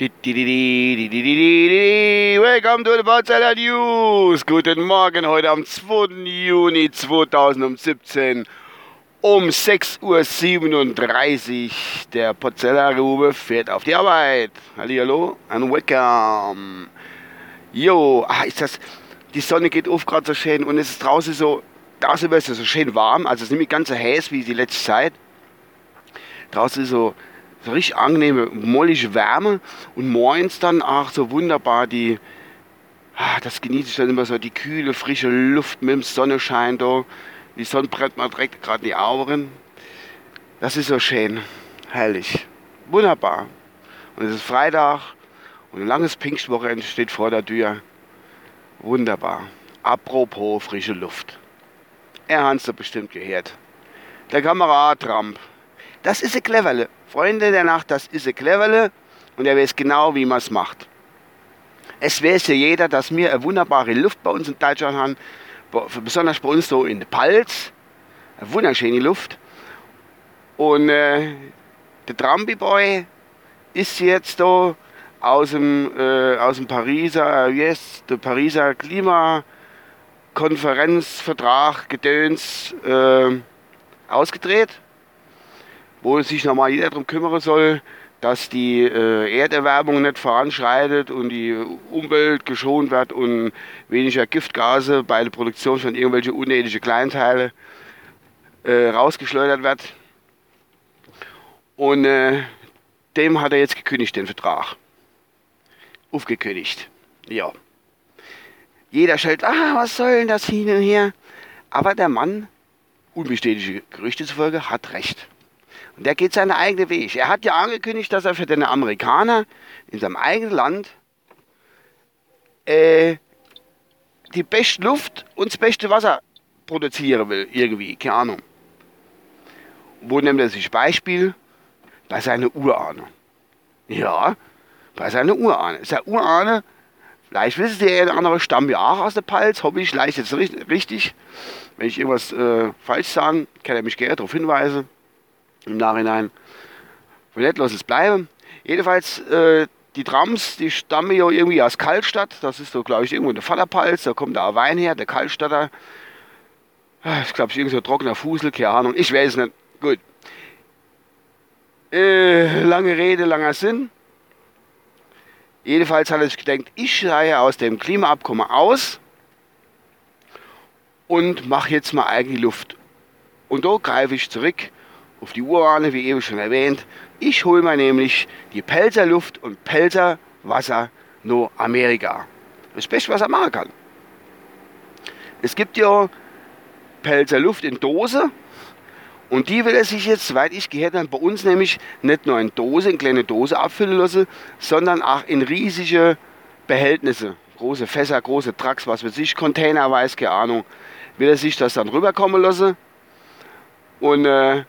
Welcome to the Barzella News. Guten Morgen heute am 2. Juni 2017 um 6.37 Uhr. Der Pozzella Rube fährt auf die Arbeit. Hallo and welcome. Jo, ah, ist das, die Sonne geht auf gerade so schön und es ist draußen so, draußen ist es so schön warm, also es ist nicht ganz so heiß wie die letzte Zeit. Draußen ist so so richtig angenehme, mollige Wärme und morgens dann auch so wunderbar die, ah, das genieße ich dann immer so, die kühle, frische Luft mit dem Sonnenschein da. Die Sonne brennt mir direkt gerade die Augen. Das ist so schön, herrlich, wunderbar. Und es ist Freitag und ein langes Pfingstwochenende steht vor der Tür. Wunderbar. Apropos frische Luft. Er hat es bestimmt gehört. Der Kamerad Trump. Das ist ein Cleverle. Freunde der Nacht, das ist ein Cleverle und er weiß genau, wie man es macht. Es weiß ja jeder, dass wir eine wunderbare Luft bei uns in Deutschland haben, besonders bei uns so in der Palz, eine wunderschöne Luft. Und äh, der Trampi-Boy ist jetzt da aus dem, äh, aus dem Pariser, yes, der Pariser Klimakonferenzvertrag Gedöns äh, ausgedreht wo sich nochmal jeder darum kümmern soll, dass die äh, Erderwärmung nicht voranschreitet und die Umwelt geschont wird und weniger Giftgase bei der Produktion von irgendwelchen unethischen Kleinteile äh, rausgeschleudert wird. Und äh, dem hat er jetzt gekündigt, den Vertrag. Aufgekündigt. Ja. Jeder schellt, ah, was soll denn das hin und her? Aber der Mann, unbestätigte Gerüchte zufolge, hat recht. Und der geht seinen eigenen Weg. Er hat ja angekündigt, dass er für den Amerikaner in seinem eigenen Land äh, die beste Luft und das beste Wasser produzieren will, irgendwie, keine Ahnung. Wo nimmt er sich Beispiel? Bei seiner Urahne. Ja, bei seiner Urahne. Der Urahne, vielleicht wissen Sie, der andere stammt ja auch aus der Palz, hoffe ich, leicht jetzt richtig. Wenn ich irgendwas äh, falsch sage, kann er mich gerne darauf hinweisen im Nachhinein. Vielleicht lass es bleiben. Jedenfalls, äh, die Trams, die stammen ja irgendwie aus Kaltstadt. Das ist so, glaube ich, irgendwo in der Vaterpalz. Da kommt da Wein her, der Kaltstadter. Ah, ich glaube, irgendwie so trockener Fusel, keine Ahnung. Ich weiß es nicht. Gut. Äh, lange Rede, langer Sinn. Jedenfalls hat er sich gedacht, ich steige aus dem Klimaabkommen aus und mache jetzt mal eigene Luft. Und da greife ich zurück auf die Urane, wie eben schon erwähnt. Ich hole mir nämlich die Pelzer Luft und Pelzer Wasser nur Amerika. Das Beste, was er machen kann. Es gibt ja Pelzer Luft in Dose und die will er sich jetzt, soweit ich gehört habe, bei uns nämlich nicht nur in Dose, in kleine Dose abfüllen lassen, sondern auch in riesige Behältnisse. Große Fässer, große Trucks, was weiß ich, Container, weiß keine Ahnung. Will er sich das dann rüberkommen lassen und äh,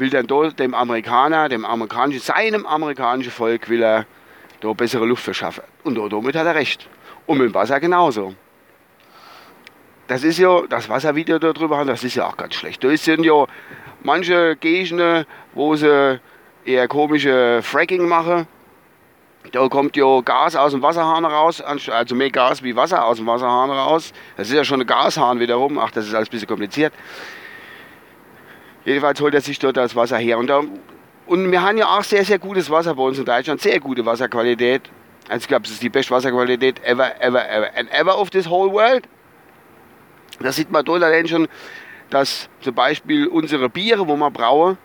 will dann dort dem Amerikaner, dem amerikanischen, seinem amerikanischen Volk will er da bessere Luft verschaffen. Und damit hat er recht. Und mit dem Wasser genauso. Das ist ja, das Wasservideo da drüber haben, das ist ja auch ganz schlecht. Da sind ja manche Gegenden, wo sie eher komische Fracking machen. Da kommt ja Gas aus dem Wasserhahn raus, also mehr Gas wie Wasser aus dem Wasserhahn raus. Das ist ja schon ein Gashahn wiederum. Ach, das ist alles ein bisschen kompliziert. Jedenfalls holt er sich dort das Wasser her. Und, da, und wir haben ja auch sehr, sehr gutes Wasser bei uns in Deutschland, sehr gute Wasserqualität. Also ich glaube, es ist die beste Wasserqualität ever, ever, ever and ever of this whole world. Da sieht man dort allein schon, dass zum Beispiel unsere Biere, wo wir brauen,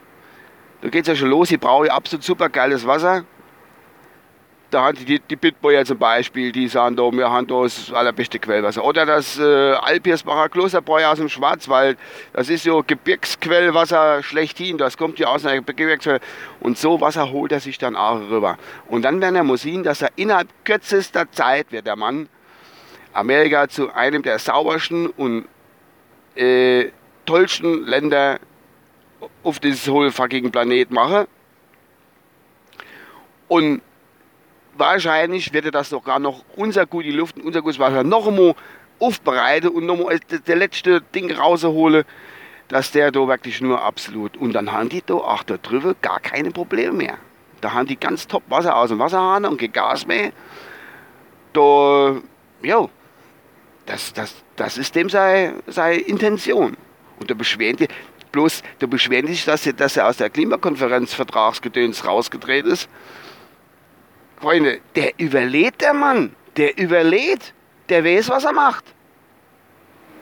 da geht es ja schon los, ich brauche absolut super geiles Wasser da haben die, die Bitboyer zum Beispiel, die sagen, da, wir haben da das allerbeste Quellwasser. Oder das äh, Alpirsbacher Klosterbräu aus dem Schwarzwald, das ist so Gebirgsquellwasser schlechthin, das kommt ja aus einer Gebirgsquelle. Und so Wasser holt er sich dann auch rüber. Und dann werden er muss sehen, dass er innerhalb kürzester Zeit wird der Mann Amerika zu einem der saubersten und äh, tollsten Länder auf dieses whole fucking Planet machen. Und wahrscheinlich wird er das sogar noch unser gute Luft unser gutes Wasser noch einmal aufbereiten und noch mal der letzte Ding rausholen, dass der da wirklich nur absolut und dann haben die da auch da drüber gar keine Probleme mehr. Da haben die ganz top Wasser aus dem Wasserhahn und kein Gas mehr. Da, jo, das, das, das ist dem seine, seine Intention. Und da beschweren die, bloß, da beschweren die sich, dass er, dass er aus der Klimakonferenz Vertragsgedöns rausgedreht ist. Freunde, der überlebt der Mann. Der überlebt. Der weiß, was er macht.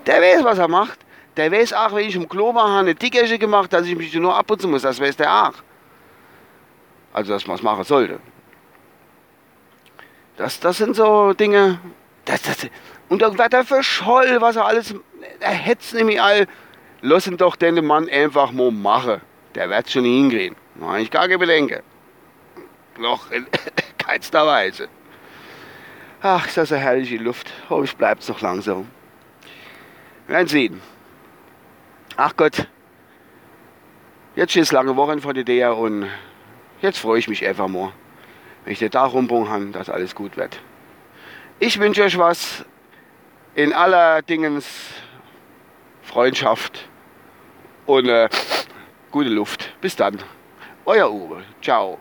Der weiß, was er macht. Der weiß auch, wenn ich im Klo war, eine Dickersche gemacht, dass ich mich nur abputzen muss. Das weiß der auch. Also, dass man es machen sollte. Das, das sind so Dinge. Das, das, und wird er verscholl, was er alles. Er hetzt nämlich all. Lass ihn doch den Mann einfach mal machen. Der wird schon hingehen. Da ich gar keine Bedenken. Noch in keinster Weise. Ach, ist das eine herrliche Luft. Hoffentlich bleibt es noch langsam. Wir werden sehen. Ach Gott. Jetzt ist lange Wochen vor der DEA und jetzt freue ich mich einfach mal, wenn ich den Tag rumbringen kann, dass alles gut wird. Ich wünsche euch was in aller Dingens Freundschaft und äh, gute Luft. Bis dann. Euer Uwe. Ciao.